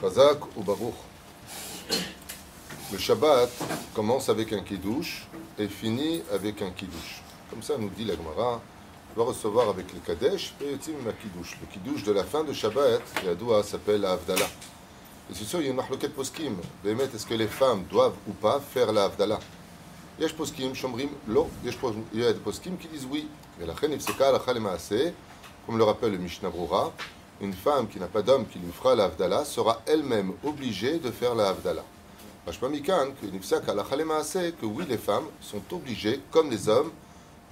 Ou Baruch. Le Shabbat commence avec un kiddush et finit avec un kiddush. Comme ça nous dit la Gemara, va recevoir avec le Kadesh et le kiddush. Le kiddush de la fin de Shabbat, la doua s'appelle la Havdalah. Et c'est sûr, il y a une marloquette poskim. Est-ce que les femmes doivent ou pas faire la Havdalah? Il y a poskim, shomrim, lo. Il y a des poskim qui disent oui. La comme le rappelle le Mishnah Brura, une femme qui n'a pas d'homme qui lui fera la sera elle-même obligée de faire la Havdalah. que oui, les femmes sont obligées, comme les hommes,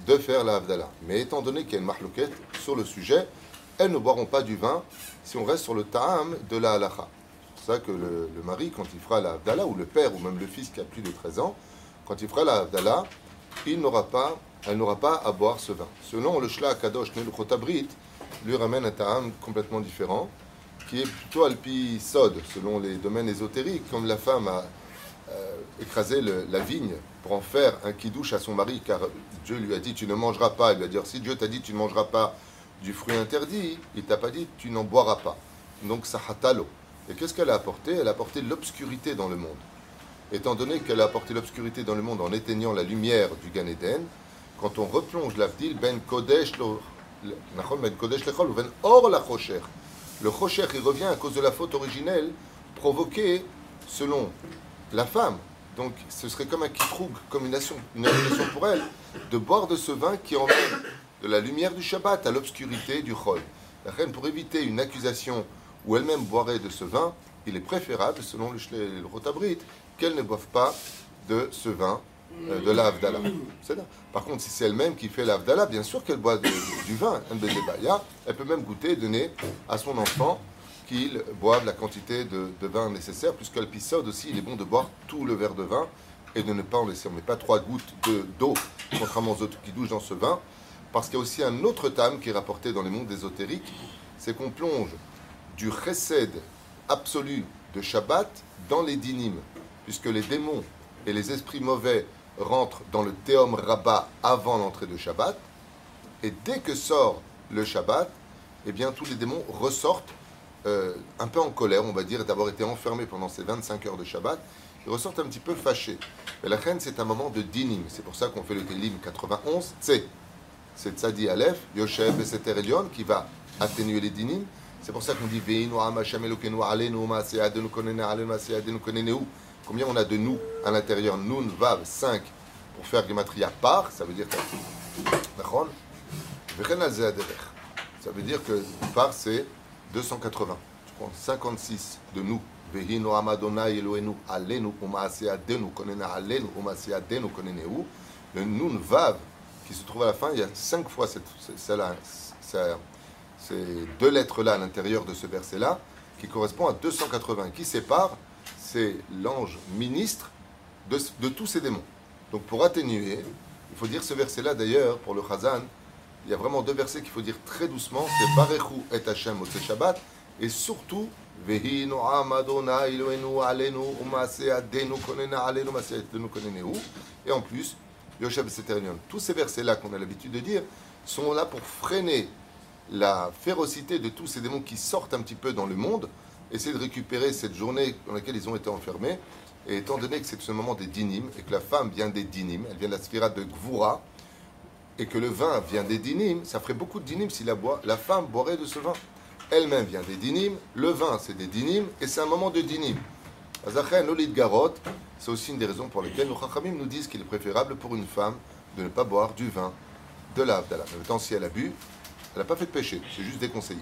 de faire la. Mais étant donné qu'il y a une marloquette sur le sujet, elles ne boiront pas du vin si on reste sur le ta'am de la halacha. C'est pour ça que le, mari, quand il fera la ou le père, ou même le fils qui a plus de 13 ans, quand il fera la il n'aura pas, elle n'aura pas à boire ce vin. Selon le Shla Kadosh Chotabrit, lui ramène un ta'am complètement différent, qui est plutôt alpi sod, selon les domaines ésotériques, comme la femme a euh, écrasé la vigne pour en faire un kidouche à son mari, car Dieu lui a dit tu ne mangeras pas. Il va dire si Dieu t'a dit tu ne mangeras pas du fruit interdit, il t'a pas dit tu n'en boiras pas. Donc sahatalo. Et qu'est-ce qu'elle a apporté? Elle a apporté l'obscurité dans le monde. Étant donné qu'elle a apporté l'obscurité dans le monde en éteignant la lumière du Gan Eden, quand on replonge l'Avdil, Ben Kodesh le Chocher, il revient à cause de la faute originelle provoquée selon la femme. Donc ce serait comme un kitroug, comme une nation, une pour elle, de boire de ce vin qui emmène de la lumière du Shabbat à l'obscurité du Chol. La reine, pour éviter une accusation où elle-même boirait de ce vin, il est préférable, selon le, le Rotabrit, qu'elle ne boive pas de ce vin euh, de la Par contre, si c'est elle-même qui fait la bien sûr qu'elle boit du vin, elle peut même goûter et donner à son enfant qu'il boive la quantité de, vin nécessaire, puisque l'épisode aussi, il est bon de boire tout le verre de vin et de ne pas en laisser. On ne met pas trois gouttes d'eau, contrairement aux autres qui douchent dans ce vin, parce qu'il y a aussi un autre tam qui est rapporté dans les mondes ésotériques, c'est qu'on plonge du chesed absolu de Shabbat dans les dynimes, puisque les démons et les esprits mauvais rentre dans le Théum Rabbah avant l'entrée de Shabbat. Et dès que sort le Shabbat, eh bien, tous les démons ressortent euh, un peu en colère, on va dire, d'avoir été enfermés pendant ces 25 heures de Shabbat. Ils ressortent un petit peu fâchés. Mais la reine, c'est un moment de dinim. C'est pour ça qu'on fait le Télim 91. C'est c'est Tzadi Aleph, Yoshev et Seter Elion, qui va atténuer les dinim. C'est pour ça qu'on dit Veinu Hashem Elokeinu Alenu Maseadenu Konene Alenu Maseadenu Koneneu. Combien on a de nous à l'intérieur? Nun, Vav, 5 pour faire Gematria par, ça veut dire que. Ça veut dire que par c'est 280. Tu prends 56 de nous. Vehino Amadona Eloenu Alenu Umaasiadenu Konena Alenu Umaasiadenu Koneneu. Le Nun Vav qui se trouve à la fin, il y a 5 fois ces deux lettres-là à l'intérieur de ce verset-là qui correspond à 280, qui sépare c'est l'ange ministre de, tous ces démons. Donc pour atténuer, il faut dire ce verset-là d'ailleurs, pour le Chazan, il y a vraiment deux versets qu'il faut dire très doucement, c'est Barechu et Hashem au Shabbat, et surtout, et en plus, Yoshev Tous ces versets-là qu'on a l'habitude de dire sont là pour freiner la férocité de tous ces démons qui sortent un petit peu dans le monde essayer de récupérer cette journée dans laquelle ils ont été enfermés. Et étant donné que c'est ce moment des dinim, et que la femme vient des dinim, elle vient de la sphira de Gvura, et que le vin vient des dinim, ça ferait beaucoup de dinim si la, femme boirait de ce vin. Elle-même vient des dinim, le vin c'est des dinim, et c'est un moment de dinim. Azachen, Olid Garot, c'est aussi une des raisons pour lesquelles nos Chachamim nous disent qu'il est préférable pour une femme de ne pas boire du vin de la Abdallah. Mais temps, si elle a bu, elle n'a pas fait de péché, c'est juste déconseillé.